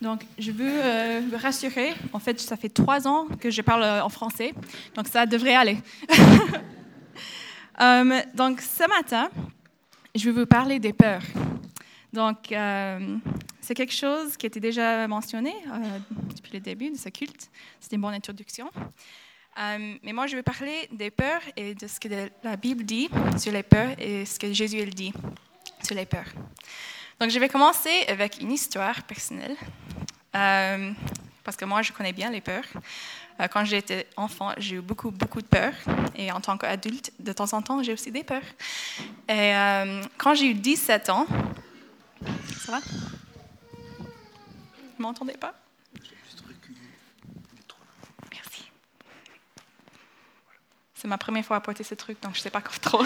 Donc, je veux euh, vous rassurer. En fait, ça fait trois ans que je parle euh, en français, donc ça devrait aller. Euh, donc, ce matin, je vais vous parler des peurs. Donc, c'est quelque chose qui était déjà mentionné depuis le début de ce culte. C'était une bonne introduction. mais moi, je vais parler des peurs et de ce que la Bible dit sur les peurs et ce que Jésus dit sur les peurs. Donc, je vais commencer avec une histoire personnelle, euh, parce que moi, je connais bien les peurs. Euh, quand j'étais enfant, j'ai eu beaucoup, beaucoup de peurs. Et en tant qu'adulte, de temps en temps, j'ai aussi des peurs. Et euh, quand j'ai eu 17 ans, ça va? Vous m'entendez pas? Merci. C'est ma première fois à porter ce truc, donc je ne sais pas trop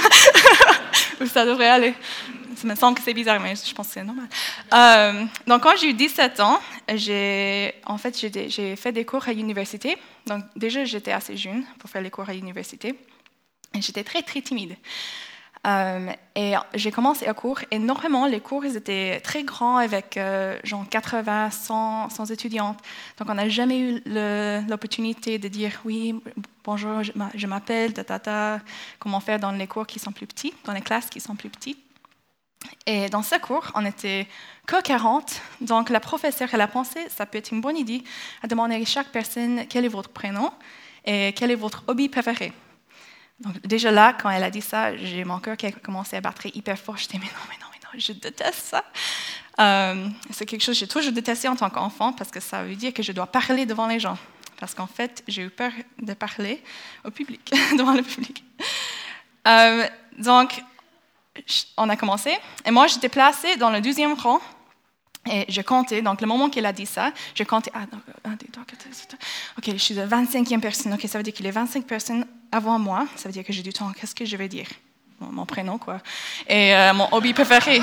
où ça devrait aller ça me semble que c'est bizarre, mais je pense que c'est normal. Euh, donc, quand j'ai eu 17 ans, j'ai, en fait, j'ai fait des cours à l'université. Donc, déjà, j'étais assez jeune pour faire les cours à l'université. Et j'étais très, très timide. Euh, et j'ai commencé à cours, et normalement, les cours ils étaient très grands avec euh, genre 80, 100, 100 étudiantes. Donc, on n'a jamais eu l'opportunité de dire oui, bonjour, je m'appelle, tata, comment faire dans les cours qui sont plus petits, dans les classes qui sont plus petites. Et dans ce cours, on était que 40. Donc, la professeure, elle a pensé, ça peut être une bonne idée, à demander à chaque personne quel est votre prénom et quel est votre hobby préféré. Donc, déjà là, quand elle a dit ça, j'ai mon cœur qui a commencé à battre hyper fort. Je disais, mais non, mais non, mais non, je déteste ça. Euh, c'est quelque chose que j'ai toujours détesté en tant qu'enfant parce que ça veut dire que je dois parler devant les gens. Parce qu'en fait, j'ai eu peur de parler au public, devant le public. Euh, donc, on a commencé. Et moi, j'étais placée dans le deuxième rang. Et je comptais, donc le moment qu'elle a dit ça, je comptais, ah, ok, je suis la 25e personne, ok, ça veut dire qu'il y a 25 personnes avant moi, ça veut dire que j'ai du temps, qu'est-ce que je vais dire? Mon, prénom, quoi, et euh, mon hobby préféré.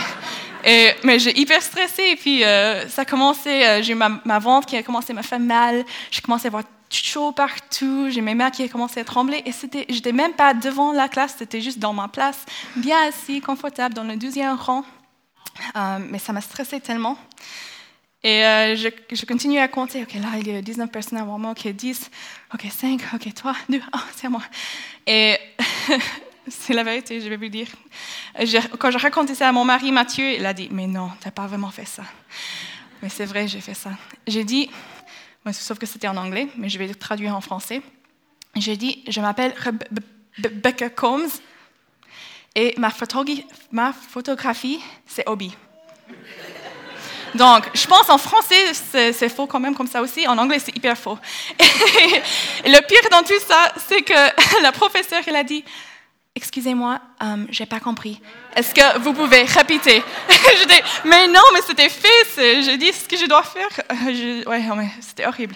Et, mais j'ai hyper stressée, et puis euh, ça a commencé, euh, j'ai ma, ma ventre qui a commencé à me faire mal, j'ai commencé à voir chaud partout, j'ai mes mains qui commencé à trembler et c'était, j'étais même pas devant la classe, c'était juste dans ma place, bien assis, confortable, dans le deuxième rang. Euh, mais ça m'a stressé tellement. Et euh, je, je, continue à compter. OK, là, il y a 19 personnes avant moi. OK, 10. OK, 5. OK, 3, 2. Oh, c'est à moi. Et c'est la vérité, je vais vous dire. quand je racontais ça à mon mari Mathieu, il a dit Mais non, tu n'as pas vraiment fait ça. Mais c'est vrai, j'ai fait ça. J'ai dit sauf que c'était en anglais, mais je vais le traduire en français. J'ai dit, je m'appelle Rebecca Combs et ma, photographie, c'est hobby. Donc, je pense en français, c'est faux quand même comme ça aussi. En anglais, c'est hyper faux. Et, le pire dans tout ça, c'est que la professeure, elle a dit, Excusez-moi, um, j'ai pas compris. Est-ce que vous pouvez répéter? Je dis, mais non, mais c'était fait. J'ai dit ce que je dois faire. Euh, ouais, oh, mais c'était horrible.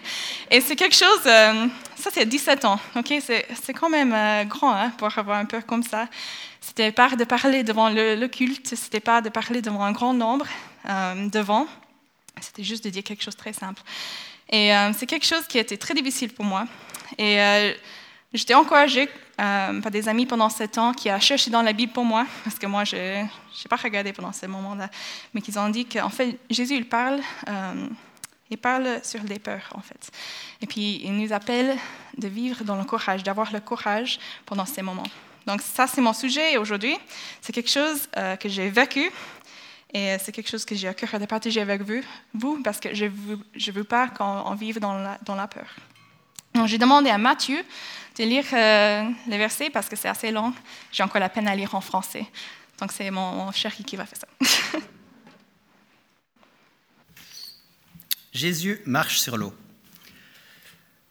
Et c'est quelque chose. Euh, ça, c'est 17 ans. Ok, c'est quand même euh, grand hein, pour avoir un peu comme ça. C'était pas de parler devant le, le culte. C'était pas de parler devant un grand nombre devant. C'était juste de dire quelque chose de très simple. Et c'est quelque chose qui a été très difficile pour moi. Et J'étais encouragée euh, par des amis pendant ce temps qui ont cherché dans la Bible pour moi, parce que moi, je n'ai pas regardé pendant ce moment-là, mais qu'ils ont dit qu'en fait, Jésus, il parle, euh, il parle sur les peurs, en fait. Et puis, il nous appelle de vivre dans le courage, d'avoir le courage pendant ces moments. Donc, ça, c'est mon sujet aujourd'hui. C'est quelque chose euh, que j'ai vécu et c'est quelque chose que j'ai à cœur de partager avec vous, vous parce que je ne veux, pas qu'on vive dans la peur. Donc, j'ai demandé à Matthieu de lire euh, les versets parce que c'est assez long. J'ai encore la peine à lire en français. Donc c'est mon, chéri qui va faire ça. Jésus marche sur l'eau.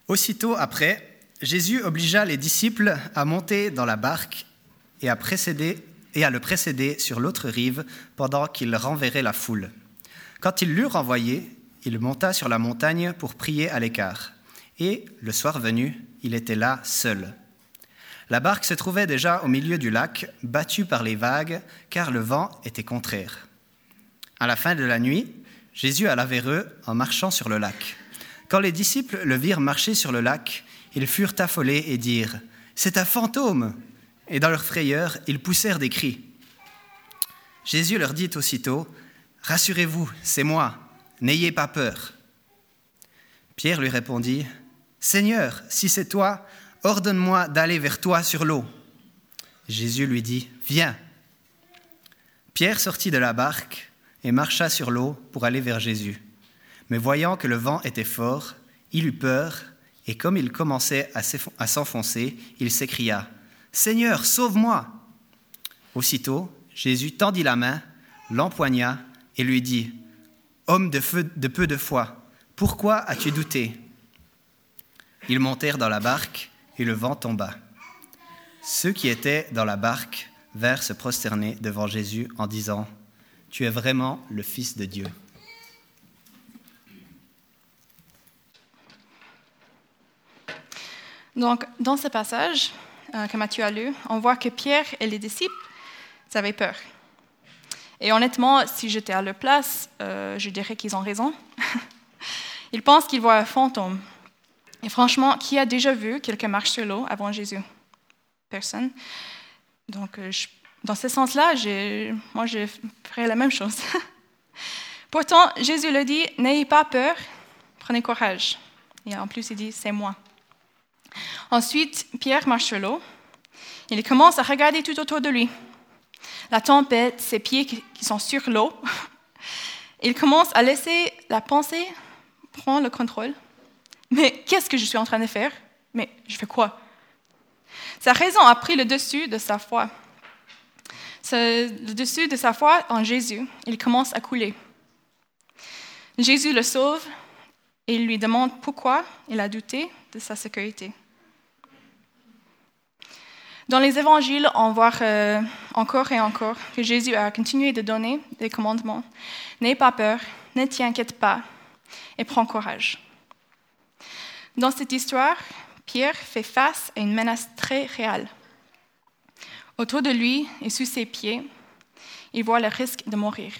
Aussitôt après, Jésus obligea les disciples à monter dans la barque et à, précéder, et à le précéder sur l'autre rive pendant qu'il renverrait la foule. Quand il l'eut renvoyé, il monta sur la montagne pour prier à l'écart. Et, le soir venu, il était là seul. La barque se trouvait déjà au milieu du lac, battue par les vagues, car le vent était contraire. À la fin de la nuit, Jésus alla vers eux en marchant sur le lac. Quand les disciples le virent marcher sur le lac, ils furent affolés et dirent C'est un fantôme Et dans leur frayeur, ils poussèrent des cris. Jésus leur dit aussitôt Rassurez-vous, c'est moi, n'ayez pas peur. Pierre lui répondit, Seigneur, si c'est toi, ordonne-moi d'aller vers toi sur l'eau. Jésus lui dit, Viens. Pierre sortit de la barque et marcha sur l'eau pour aller vers Jésus. Mais voyant que le vent était fort, il eut peur, et comme il commençait à s'enfoncer, il s'écria, Seigneur, sauve-moi. Aussitôt, Jésus tendit la main, l'empoigna et lui dit, Homme de, peu de foi, pourquoi as-tu douté? Ils montèrent dans la barque et le vent tomba. Ceux qui étaient dans la barque vinrent se prosterner devant Jésus en disant, Tu es vraiment le Fils de Dieu. Donc, dans ce passage euh, que Matthieu a lu, on voit que Pierre et les disciples avaient peur. Et honnêtement, si j'étais à leur place, euh, je dirais qu'ils ont raison. Ils pensent qu'ils voient un fantôme. Et franchement, qui a déjà vu quelqu'un marcher sur l'eau avant Jésus? Personne. Donc, euh, dans ce sens-là, moi, je ferais la même chose. Pourtant, Jésus le dit, n'ayez pas peur, prenez courage. Et en plus, il dit, c'est moi. Ensuite, Pierre marche sur l'eau. Il commence à regarder tout autour de lui. La tempête, ses pieds qui sont sur l'eau. Il commence à laisser la pensée prendre le contrôle. Mais qu'est-ce que je suis en train de faire? Mais je fais quoi? Sa raison a pris le dessus de sa foi. Le dessus de sa foi en Jésus, il commence à couler. Jésus le sauve et lui demande pourquoi il a douté de sa sécurité. Dans les évangiles, on voit euh, encore et encore que Jésus a continué de donner des commandements. N'aie pas peur, ne t'inquiète pas et prends courage. Dans cette histoire, Pierre fait face à une menace très réelle. Autour de lui et sous ses pieds, il voit le risque de mourir.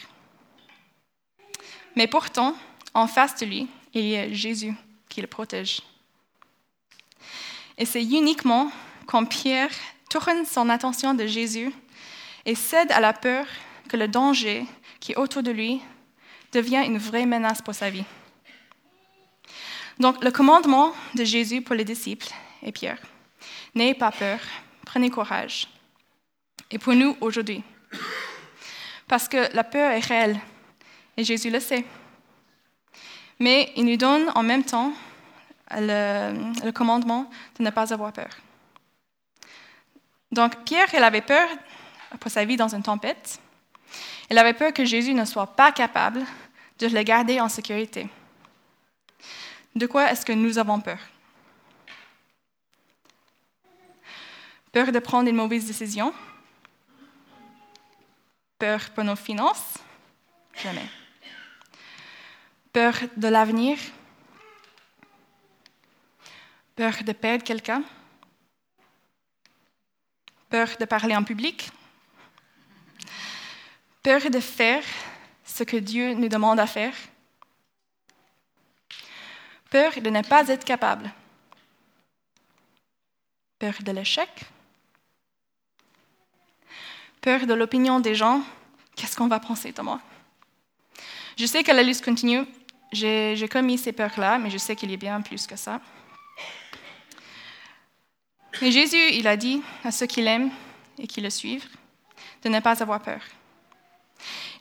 Mais pourtant, en face de lui, il y a Jésus qui le protège. Et c'est uniquement quand Pierre tourne son attention de Jésus et cède à la peur que le danger qui est autour de lui devient une vraie menace pour sa vie. Donc le commandement de Jésus pour les disciples et Pierre, n'ayez pas peur, prenez courage. Et pour nous aujourd'hui, parce que la peur est réelle et Jésus le sait. Mais il nous donne en même temps le, le commandement de ne pas avoir peur. Donc Pierre, il avait peur pour sa vie dans une tempête. Il avait peur que Jésus ne soit pas capable de le garder en sécurité. De quoi est-ce que nous avons peur? Peur de prendre une mauvaise décision? Peur pour nos finances? Jamais. Peur de l'avenir? Peur de perdre quelqu'un? Peur de parler en public? Peur de faire ce que Dieu nous demande à faire? Peur de ne pas être capable. Peur de l'échec. Peur de l'opinion des gens. Qu'est-ce qu'on va penser de moi Je sais que la liste continue. J'ai commis ces peurs-là, mais je sais qu'il y a bien plus que ça. Mais Jésus, il a dit à ceux qui l'aiment et qui le suivent de ne pas avoir peur.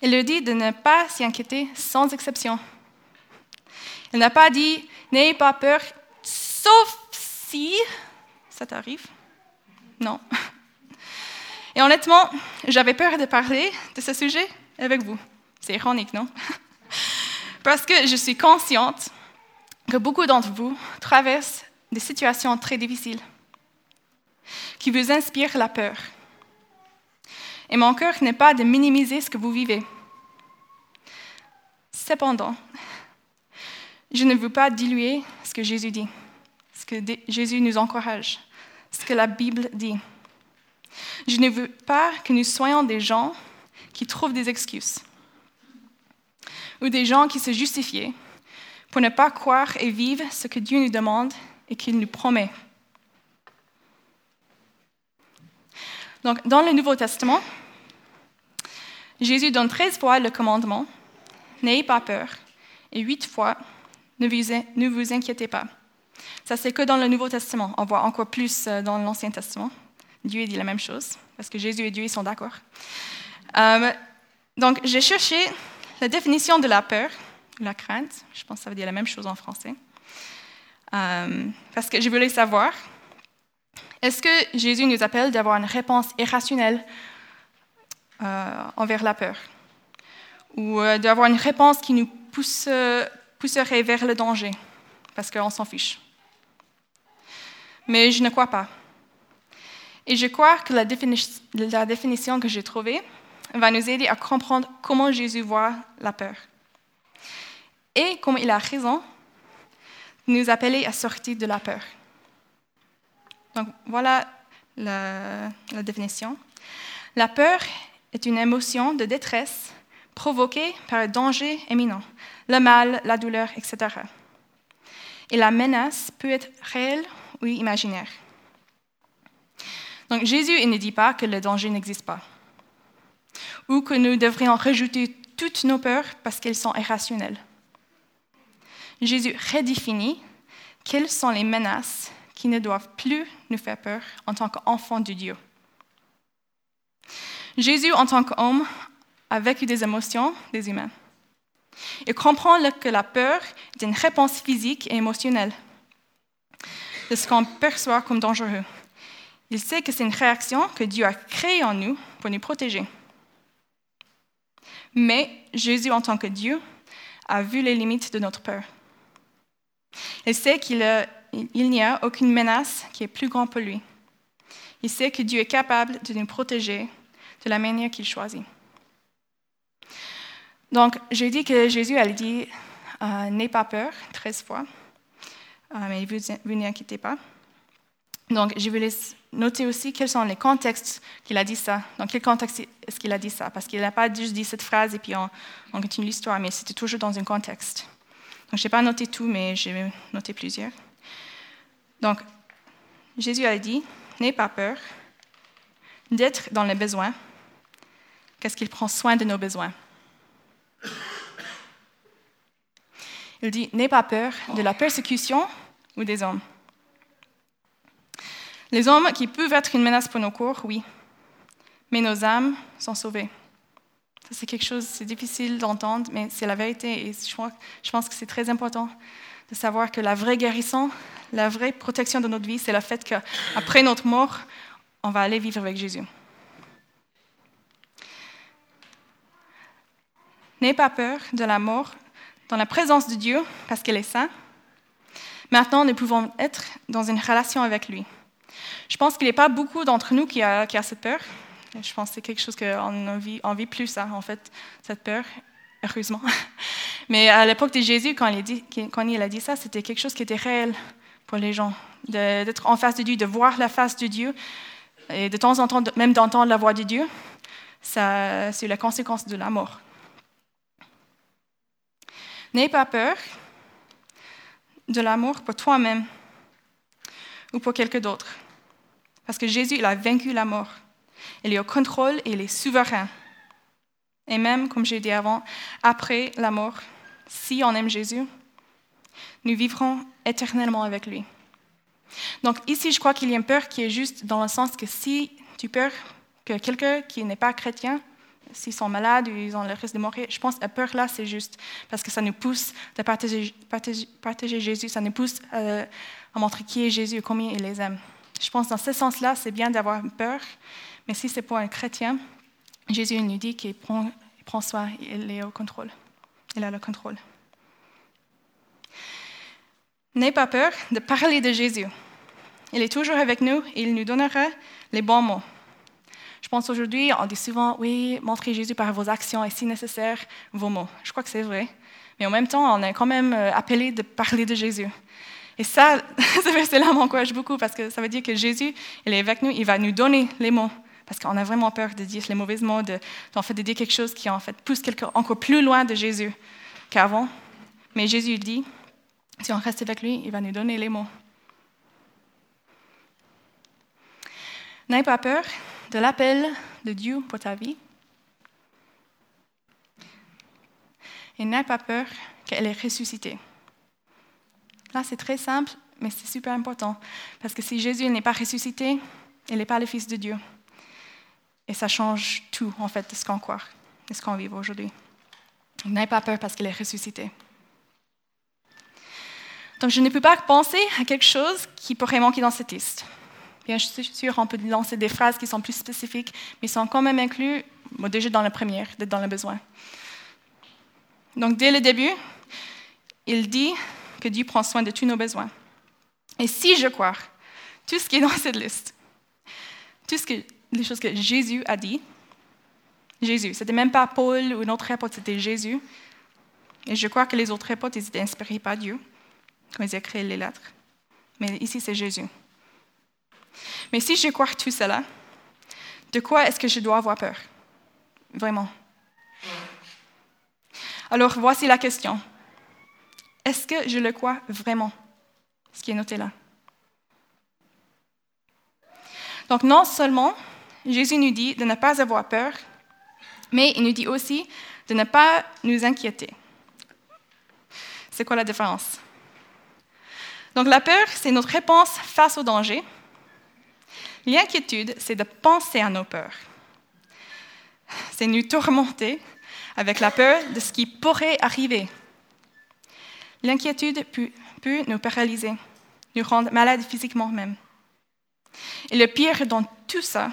Il leur dit de ne pas s'y inquiéter sans exception. Il n'a pas dit N'ayez pas peur, sauf si ça t'arrive? Non. Et honnêtement, j'avais peur de parler de ce sujet avec vous. C'est ironique, non? Parce que je suis consciente que beaucoup d'entre vous traversent des situations très difficiles qui vous inspirent la peur. Et mon cœur n'est pas de minimiser ce que vous vivez. Cependant, je ne veux pas diluer ce que Jésus dit, ce que Jésus nous encourage, ce que la Bible dit. Je ne veux pas que nous soyons des gens qui trouvent des excuses ou des gens qui se justifient pour ne pas croire et vivre ce que Dieu nous demande et qu'il nous promet. Donc, dans le Nouveau Testament, Jésus donne 13 fois le commandement N'ayez pas peur et 8 fois ne vous, inquiétez pas. Ça, c'est que dans le Nouveau Testament. On voit encore plus euh, dans l'Ancien Testament. Dieu dit la même chose, parce que Jésus et Dieu ils sont d'accord. Euh, donc, j'ai cherché la définition de la peur, la crainte. Je pense que ça veut dire la même chose en français. Euh, parce que je voulais savoir, est-ce que Jésus nous appelle d'avoir une réponse irrationnelle envers la peur? Ou d'avoir une réponse qui nous pousse, pousserait vers le danger, parce qu'on s'en fiche mais je ne crois pas. Et je crois que la, définition que j'ai trouvée va nous aider à comprendre comment Jésus voit la peur. Et comment il a raison nous appeler à sortir de la peur. Donc voilà la, la définition. La peur est une émotion de détresse provoquée par un danger imminent, le mal, la douleur, etc. Et la menace peut être réelle oui imaginaire. Donc Jésus ne dit pas que le danger n'existe pas, ou que nous devrions rajouter toutes nos peurs parce qu'elles sont irrationnelles. Jésus redéfinit quelles sont les menaces qui ne doivent plus nous faire peur en tant qu'enfants de Dieu. Jésus, en tant qu'homme, a vécu des émotions des humains. Il comprend que la peur est une réponse physique et émotionnelle de ce qu'on perçoit comme dangereux. Il sait que c'est une réaction que Dieu a créée en nous pour nous protéger. Mais Jésus, en tant que Dieu, a vu les limites de notre peur. Il sait qu'il n'y a aucune menace qui est plus grande pour lui. Il sait que Dieu est capable de nous protéger de la manière qu'il choisit. Donc, j'ai dit que Jésus a dit euh, N'aie pas peur 13 fois. Ah, mais vous, vous n'inquiétez pas. Donc, je vais noter aussi quels sont les contextes qu'il a dit ça. Dans quel contexte est-ce qu'il a dit ça? Parce qu'il n'a pas juste dit cette phrase et puis on, on continue l'histoire, mais c'était toujours dans un contexte. Donc, je n'ai pas noté tout, mais j'ai noté plusieurs. Donc, Jésus a dit N'aie pas peur d'être dans les besoins, qu'est-ce qu'il prend soin de nos besoins? Il dit, n'aie pas peur de la persécution ou des hommes. Les hommes qui peuvent être une menace pour nos corps, oui, mais nos âmes sont sauvées. C'est quelque chose, c'est difficile d'entendre, mais c'est la vérité. Et je, je pense que c'est très important de savoir que la vraie guérison, la vraie protection de notre vie, c'est le fait qu'après notre mort, on va aller vivre avec Jésus. N'aie pas peur de la mort dans la présence de Dieu, parce qu'elle est saint. Maintenant, nous pouvons être dans une relation avec lui. Je pense qu'il n'y a pas beaucoup d'entre nous qui a, qui cette peur. Je pense que c'est quelque chose qu'on vit, on vit plus, ça, en fait, cette peur, heureusement. Mais à l'époque de Jésus, quand il, a dit, quand il a dit ça, c'était quelque chose qui était réel pour les gens, d'être en face de Dieu, de voir la face de Dieu, et de temps en temps même d'entendre la voix de Dieu. Ça, c'est la conséquence de la mort. N'aie pas peur de l'amour pour toi-même ou pour quelqu'un d'autre. Parce que Jésus, il a vaincu la mort. Il est au contrôle et il est souverain. Et même, comme j'ai dit avant, après la mort, si on aime Jésus, nous vivrons éternellement avec lui. Donc ici, je crois qu'il y a une peur qui est juste dans le sens que si tu peurs que quelqu'un qui n'est pas chrétien s'ils sont malades ou ils ont le risque de mourir. Je pense que la peur là, c'est juste parce que ça nous pousse de partager, Jésus, ça nous pousse euh, à montrer qui est Jésus et combien il les aime. Je pense que dans ce sens-là, c'est bien d'avoir peur, mais si c'est pour un chrétien, Jésus nous dit qu'il prend, prend soin, il est au contrôle. Il a le contrôle. N'aie pas peur de parler de Jésus. Il est toujours avec nous et il nous donnera les bons mots. Je pense aujourd'hui, on dit souvent, oui, montrez Jésus par vos actions et si nécessaire, vos mots. Je crois que c'est vrai. Mais en même temps, on est quand même euh, appelé de parler de Jésus. Et ça, ce verset-là m'encourage beaucoup parce que ça veut dire que Jésus, il est avec nous, il va nous donner les mots. Parce qu'on a vraiment peur de dire les mauvais mots, de, en fait, de dire quelque chose qui en fait pousse encore plus loin de Jésus qu'avant. Mais Jésus dit, si on reste avec lui, il va nous donner les mots. N'aie pas peur, de l'appel de Dieu pour ta vie. Et n'aie pas peur qu'elle est ressuscitée. Là, c'est très simple, mais c'est super important. Parce que si Jésus n'est pas ressuscité, il n'est pas le Fils de Dieu. Et ça change tout, en fait, de ce qu'on croit, de ce qu'on vit aujourd'hui. N'ayez pas peur parce qu'il est ressuscité. Donc, je ne peux pas penser à quelque chose qui pourrait manquer dans cette liste. Bien sûr, on peut lancer des phrases qui sont plus spécifiques, mais sont quand même inclus déjà dans la première, dans le besoin. Donc, dès le début, il dit que Dieu prend soin de tous nos besoins. Et si je crois tout ce qui est dans cette liste, toutes les choses que Jésus a dit, Jésus, c'était même pas Paul ou notre apôtre, c'était Jésus. Et je crois que les autres apôtres, ils étaient inspirés par Dieu quand ils écrivent les lettres. Mais ici, c'est Jésus. Mais si je crois tout cela, de quoi est-ce que je dois avoir peur? Vraiment. Alors voici la question. Est-ce que je le crois vraiment Ce qui est noté là? Donc non seulement Jésus nous dit de ne pas avoir peur, mais il nous dit aussi de ne pas nous inquiéter. C'est quoi la différence? Donc la peur, c'est notre réponse face au danger. L'inquiétude, c'est de penser à nos peurs. C'est nous tourmenter avec la peur de ce qui pourrait arriver. L'inquiétude peut, nous paralyser, nous rendre malades physiquement même. Et le pire dans tout ça,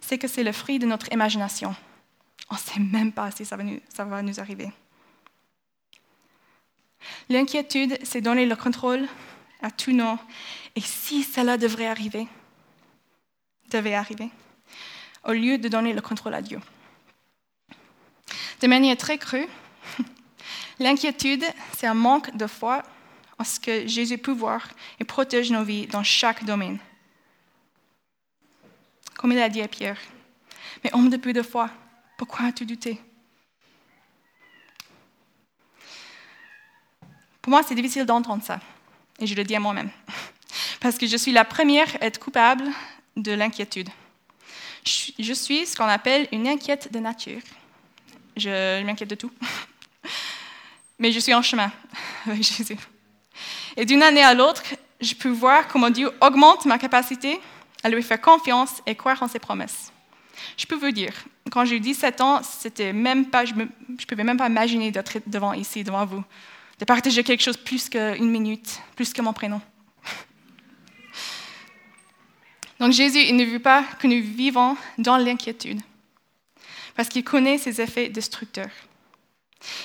c'est que c'est le fruit de notre imagination. On ne sait même pas si ça va nous, arriver. L'inquiétude, c'est donner le contrôle à tout nom. Et si cela devrait arriver, devait arriver, au lieu de donner le contrôle à Dieu. De manière très crue, l'inquiétude, c'est un manque de foi en ce que Jésus peut voir et protège nos vies dans chaque domaine. Comme il a dit à Pierre, mais homme de peu de foi, pourquoi as-tu douté Pour moi, c'est difficile d'entendre ça, et je le dis à moi-même, parce que je suis la première à être coupable de l'inquiétude. Je suis ce qu'on appelle une inquiète de nature. Je m'inquiète de tout. Mais je suis en chemin avec Jésus. Et d'une année à l'autre, je peux voir comment Dieu augmente ma capacité à lui faire confiance et croire en ses promesses. Je peux vous dire, quand j'ai eu 17 ans, c'était même pas, je ne pouvais même pas imaginer d'être devant ici, devant vous, de partager quelque chose plus qu'une minute, plus que mon prénom. Donc Jésus, il ne veut pas que nous vivons dans l'inquiétude, parce qu'il connaît ses effets destructeurs.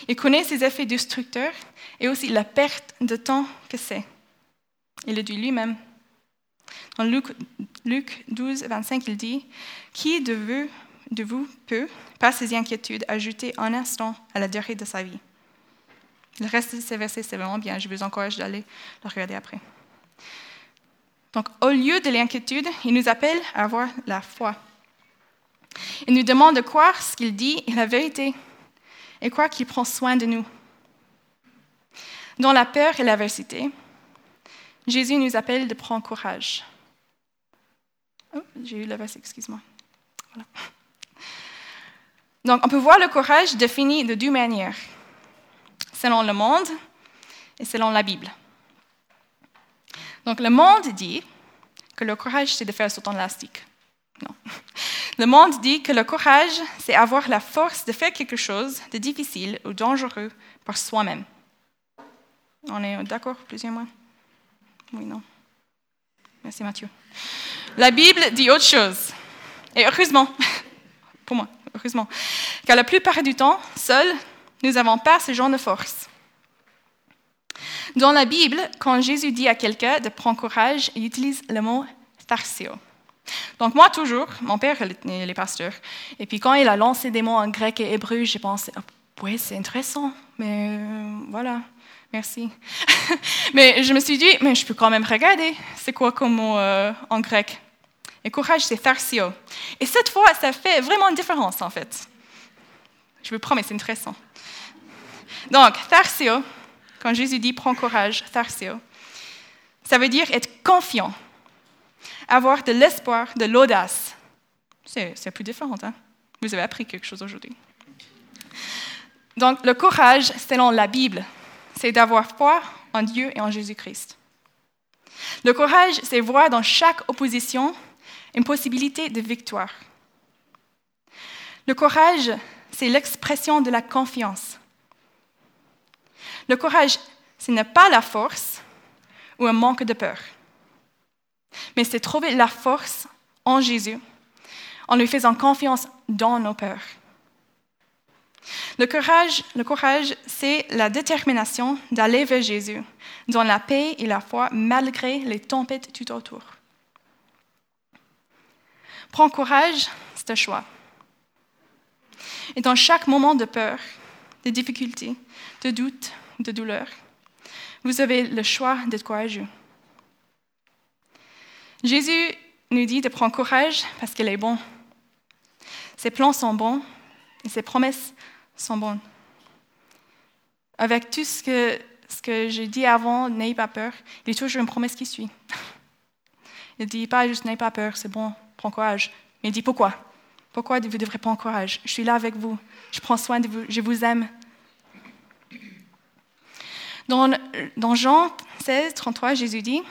Il connaît ses effets destructeurs et aussi la perte de temps que c'est. Il le dit lui-même. Dans Luc, Luc 12, 25, il dit Qui de vous, de vous peut, par ses inquiétudes, ajouter un instant à la durée de sa vie Le reste de ces versets, c'est vraiment bien. Je vous encourage d'aller le regarder après. Donc, au lieu de l'inquiétude, il nous appelle à avoir la foi. Il nous demande de croire ce qu'il dit est la vérité et croire qu'il prend soin de nous. Dans la peur et l'adversité, Jésus nous appelle de prendre courage. Oh, j'ai eu le verset, excuse-moi. Donc, on peut voir le courage défini de deux manières, selon le monde et selon la Bible. Donc le monde dit que le courage, c'est de faire sauter en élastique. Non. Le monde dit que le courage, c'est avoir la force de faire quelque chose de difficile ou dangereux par soi-même. On est d'accord, plus ou moins? Oui, non. Merci Mathieu. La Bible dit autre chose. Et heureusement, pour moi, heureusement, car la plupart du temps, seuls, nous n'avons pas ce genre de force. Dans la Bible, quand Jésus dit à quelqu'un de prendre courage, il utilise le mot tharsio. Donc moi, toujours, mon père, il est pasteur. Et puis quand il a lancé des mots en grec et hébreu, j'ai pensé, oh, oui, c'est intéressant, mais euh, voilà, merci. mais je me suis dit, mais je peux quand même regarder, c'est quoi comme mot euh, en grec? Et courage, c'est tharsio. Et cette fois, ça fait vraiment une différence, en fait. Je vous promets, c'est intéressant. Donc, tharsio, quand Jésus dit prends courage, tharsio, ça veut dire être confiant, avoir de l'espoir, de l'audace. C'est plus différent, hein? Vous avez appris quelque chose aujourd'hui. Donc, le courage, selon la Bible, c'est d'avoir foi en Dieu et en Jésus-Christ. Le courage, c'est voir dans chaque opposition une possibilité de victoire. Le courage, c'est l'expression de la confiance. Le courage, ce n'est pas la force ou un manque de peur, mais c'est trouver la force en Jésus en lui faisant confiance dans nos peurs. Le courage, le courage c'est la détermination d'aller vers Jésus, dans la paix et la foi, malgré les tempêtes tout autour. Prends courage, c'est un choix. Et dans chaque moment de peur, de difficulté, de doute, de douleur, vous avez le choix d'être courageux. Jésus nous dit de prendre courage parce qu'il est bon. Ses plans sont bons et ses promesses sont bonnes. Avec tout ce que, j'ai dit avant, n'ayez pas peur, il y a toujours une promesse qui suit. Il ne dit pas juste n'ayez pas peur, c'est bon, prends courage. Mais il dit pourquoi? Pourquoi vous devrez prendre courage? Je suis là avec vous, je prends soin de vous, je vous aime. Dans, Jean 16, 33, Jésus dit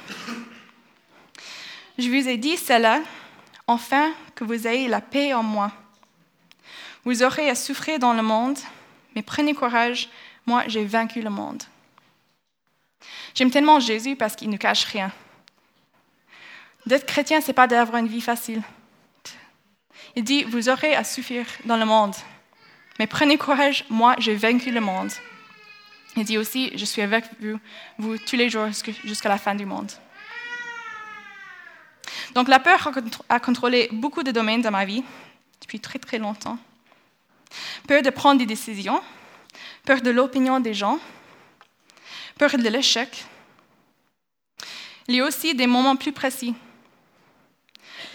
Je vous ai dit cela, enfin que vous ayez la paix en moi. Vous aurez à souffrir dans le monde, mais prenez courage, moi j'ai vaincu le monde. J'aime tellement Jésus parce qu'il ne cache rien. D'être chrétien, ce n'est pas d'avoir une vie facile. Il dit, vous aurez à souffrir dans le monde, mais prenez courage, moi j'ai vaincu le monde. Il dit aussi, je suis avec vous, tous les jours jusqu'à la fin du monde. Donc la peur a contrôlé beaucoup de domaines de ma vie depuis très très longtemps peur de prendre des décisions, peur de l'opinion des gens, peur de l'échec. Il y a aussi des moments plus précis.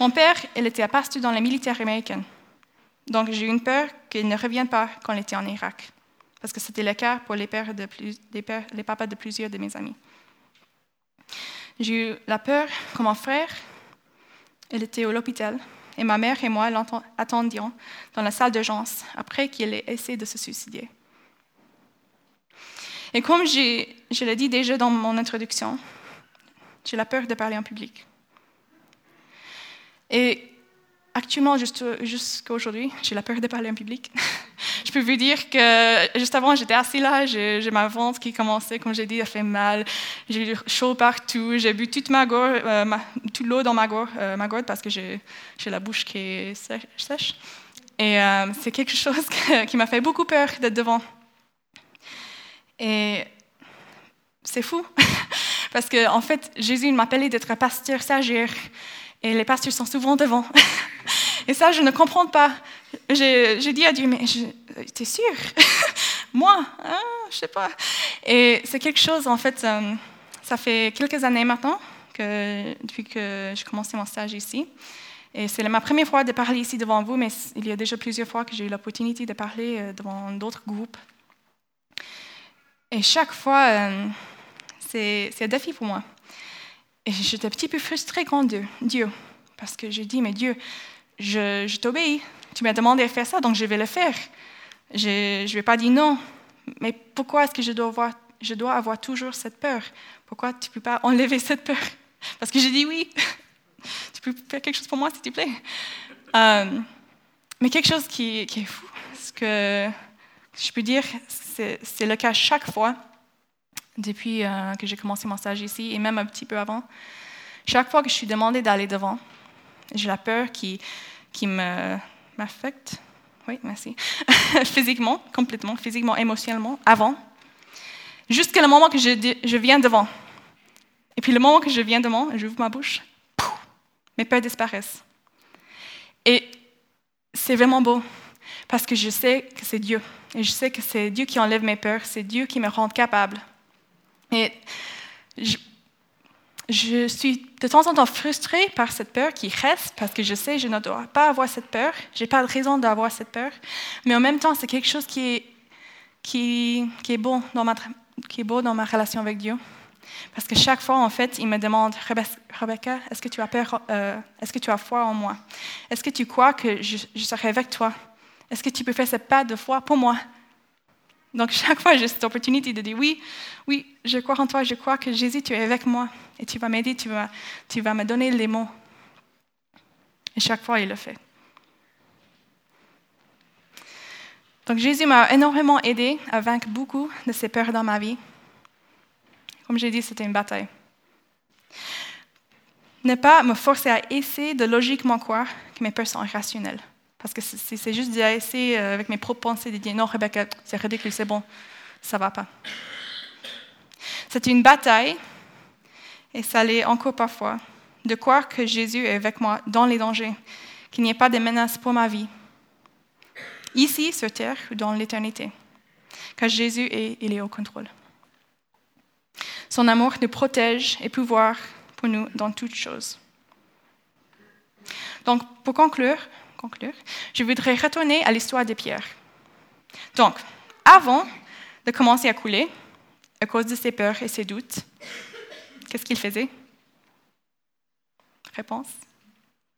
Mon père, il était à pasteur dans la militaire américaine. Donc j'ai eu une peur qu'il ne revienne pas quand il était en Irak. Parce que c'était le cas pour les, pères de papas de plusieurs de mes amis. J'ai eu la peur que mon frère, il était à l'hôpital et ma mère et moi l'attendions dans la salle d'urgence après qu'il ait essayé de se suicider. Et comme je l'ai dit déjà dans mon introduction, j'ai la peur de parler en public. Et actuellement, jusqu'à aujourd'hui, j'ai la peur de parler en public. je peux vous dire que juste avant, j'étais assis là, j'ai ma ventre qui commençait, comme j'ai dit, à faire mal. J'ai eu chaud partout. J'ai bu toute euh, l'eau dans ma gorge, euh, parce que j'ai la bouche qui est sèche. Et euh, c'est quelque chose qui m'a fait beaucoup peur d'être devant. Et c'est fou, parce qu'en en fait, Jésus m'a appelé d'être pasteur sagère, et les pasteurs sont souvent devant. Et ça, je ne comprends pas. J'ai dit à Dieu, mais t'es sûr? Moi hein, Je sais pas. Et c'est quelque chose, en fait, euh, ça fait quelques années maintenant, que, depuis que j'ai commencé mon stage ici. Et c'est ma première fois de parler ici devant vous, mais il y a déjà plusieurs fois que j'ai eu l'opportunité de parler euh, devant d'autres groupes. Et chaque fois, euh, c'est un défi pour moi. Et j'étais un petit peu frustrée contre Dieu, Dieu parce que j'ai dit, mais Dieu, je, t'obéis. Tu m'as demandé de faire ça, donc je vais le faire. Je ne vais pas dire non. Mais pourquoi est-ce que je dois, avoir, toujours cette peur? Pourquoi tu ne peux pas enlever cette peur? Parce que j'ai dit oui. tu peux faire quelque chose pour moi, s'il te plaît euh, Mais quelque chose qui, qui est fou, ce que je peux dire, c'est le cas chaque fois depuis euh, que j'ai commencé mon stage ici et même un petit peu avant. Chaque fois que je suis demandée d'aller devant, j'ai la peur qui, qui m'affecte, oui, merci, physiquement, complètement, physiquement, émotionnellement, avant, jusqu'à le moment que je, je, viens devant. Et puis le moment que je viens devant, j'ouvre ma bouche, mes peurs disparaissent. Et c'est vraiment beau, parce que je sais que c'est Dieu. Et je sais que c'est Dieu qui enlève mes peurs, c'est Dieu qui me rend capable. Et je, je suis de temps en temps frustrée par cette peur qui reste parce que je sais je ne dois pas avoir cette peur. Je n'ai pas de raison d'avoir cette peur. Mais en même temps, c'est quelque chose qui est, qui, qui, est beau dans ma, qui est beau dans ma relation avec Dieu. Parce que chaque fois, en fait, il me demande, Rebecca, est-ce que tu as peur, euh, est-ce que tu as foi en moi? Est-ce que tu crois que je, je serai avec toi? Est-ce que tu peux faire ce pas de foi pour moi? Donc chaque fois, j'ai cette opportunité de dire oui, oui, je crois en toi, je crois que Jésus, tu es avec moi et tu vas m'aider, tu vas, me donner les mots. Et chaque fois, il le fait. Donc Jésus m'a énormément aidé à vaincre beaucoup de ces peurs dans ma vie. Comme j'ai dit, c'était une bataille. Ne pas me forcer à essayer de logiquement croire que mes peurs sont irrationnelles. Parce que c'est juste d'essayer euh, avec mes propres pensées de dire non, Rebecca, c'est ridicule, c'est bon, ça va pas. C'est une bataille, et ça l'est encore parfois, de croire que Jésus est avec moi dans les dangers, qu'il n'y ait pas de menace pour ma vie, ici sur terre ou dans l'éternité, car Jésus est, il est au contrôle. Son amour nous protège et pouvoir pour nous dans toutes choses. Donc, pour conclure, conclure, je voudrais retourner à l'histoire de Pierre. Donc, avant de commencer à couler, à cause de ses peurs et ses doutes, qu'est-ce qu'il faisait? Réponse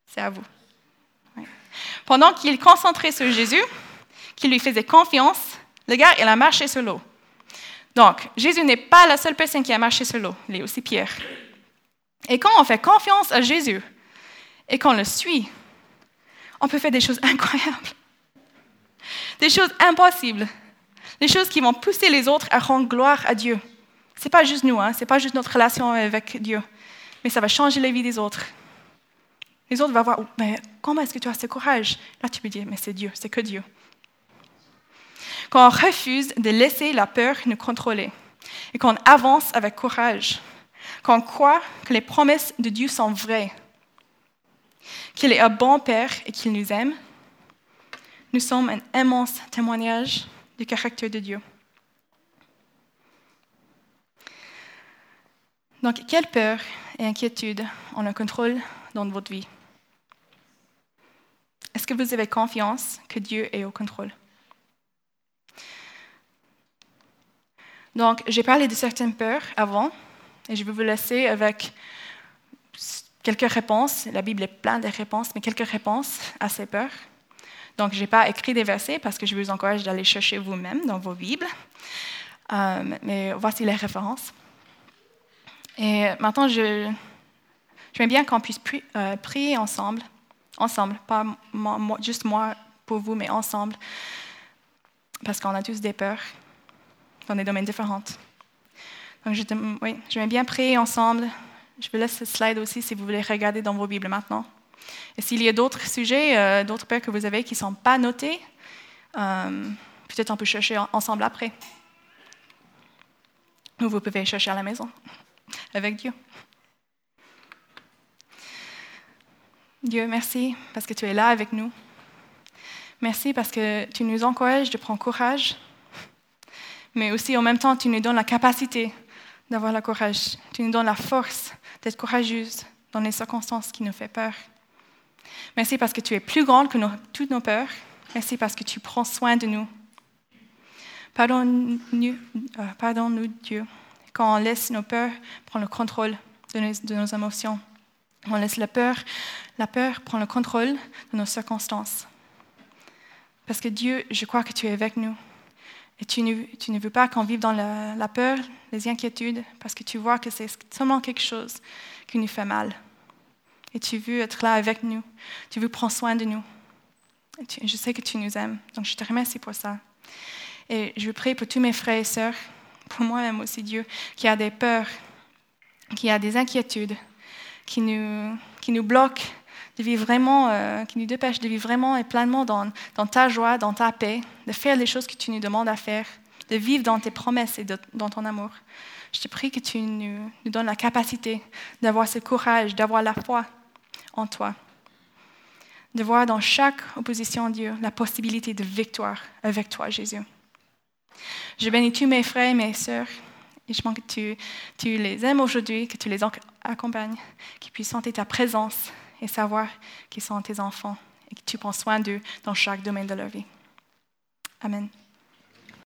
C'est à vous. Pendant qu'il concentrait sur Jésus, qu'il lui faisait confiance, le gars, il a marché sur l'eau. Donc, Jésus n'est pas la seule personne qui a marché sur l'eau, il est aussi Pierre. Et quand on fait confiance à Jésus et qu'on le suit, on peut faire des choses incroyables, des choses impossibles, des choses qui vont pousser les autres à rendre gloire à Dieu. Ce n'est pas juste nous, hein, ce n'est pas juste notre relation avec Dieu, mais ça va changer la vie des autres. Les autres vont voir, mais comment est-ce que tu as ce courage? Là, tu peux dire, mais c'est Dieu, c'est que Dieu. Quand on refuse de laisser la peur nous contrôler et qu'on avance avec courage, qu'on croit que les promesses de Dieu sont vraies, qu'il est un bon Père et qu'il nous aime, nous sommes un immense témoignage du caractère de Dieu. Donc, quelle peur et inquiétude ont le contrôle dans votre vie. Est-ce que vous avez confiance que Dieu est au contrôle? Donc, j'ai parlé de certaines peurs avant, et je vais vous laisser avec quelques réponses. La Bible est pleine de réponses, mais quelques réponses à ces peurs. Donc, je n'ai pas écrit des versets parce que je vous encourage d'aller chercher vous-même dans vos Bibles. Euh, mais voici les références. Et maintenant, je, je bien qu'on puisse euh, prier ensemble, ensemble, pas juste moi pour vous, mais ensemble, parce qu'on a tous des peurs dans des domaines différents. Donc, je, oui, vais bien prier ensemble. Je vous laisse ce slide aussi si vous voulez regarder dans vos Bibles maintenant. Et s'il y a d'autres sujets, euh, d'autres peurs que vous avez qui ne sont pas notés, euh, peut-être on peut chercher ensemble après. Ou vous pouvez chercher à la maison avec Dieu. Dieu, merci parce que tu es là avec nous. Merci parce que tu nous encourages de prendre courage, mais aussi en même temps, tu nous donnes la capacité d'avoir le courage. Tu nous donnes la force d'être courageuse dans les circonstances qui nous font peur. Merci parce que tu es plus grande que toutes nos peurs. Merci parce que tu prends soin de nous. Pardonne-nous, euh, Dieu, quand on laisse nos peurs prendre le contrôle de nos, de nos, émotions. On laisse la peur, la peur prendre le contrôle de nos circonstances. Parce que Dieu, je crois que tu es avec nous. Et tu ne, veux pas qu'on vive dans la, peur, les inquiétudes, parce que tu vois que c'est seulement quelque chose qui nous fait mal. Et tu veux être là avec nous. Tu veux prendre soin de nous. je sais que tu nous aimes. Donc je te remercie pour ça. Et je prie pour tous mes frères et sœurs, pour moi-même aussi, Dieu, qui a des peurs, qui a des inquiétudes, qui nous, qui nous bloquent de vivre vraiment, euh, qui nous dépêche de vivre vraiment et pleinement dans, ta joie, dans ta paix, de faire les choses que tu nous demandes à faire, de vivre dans tes promesses et dans ton amour. Je te prie que tu nous, donnes la capacité d'avoir ce courage, d'avoir la foi en toi, de voir dans chaque opposition à Dieu la possibilité de victoire avec toi, Jésus. Je bénis tous mes frères et mes sœurs et je demande que tu, tu les aimes aujourd'hui, que tu les accompagnes, qu'ils puissent sentir ta présence et savoir qu'ils sont tes enfants et que tu prends soin d'eux dans chaque domaine de leur vie. Amen.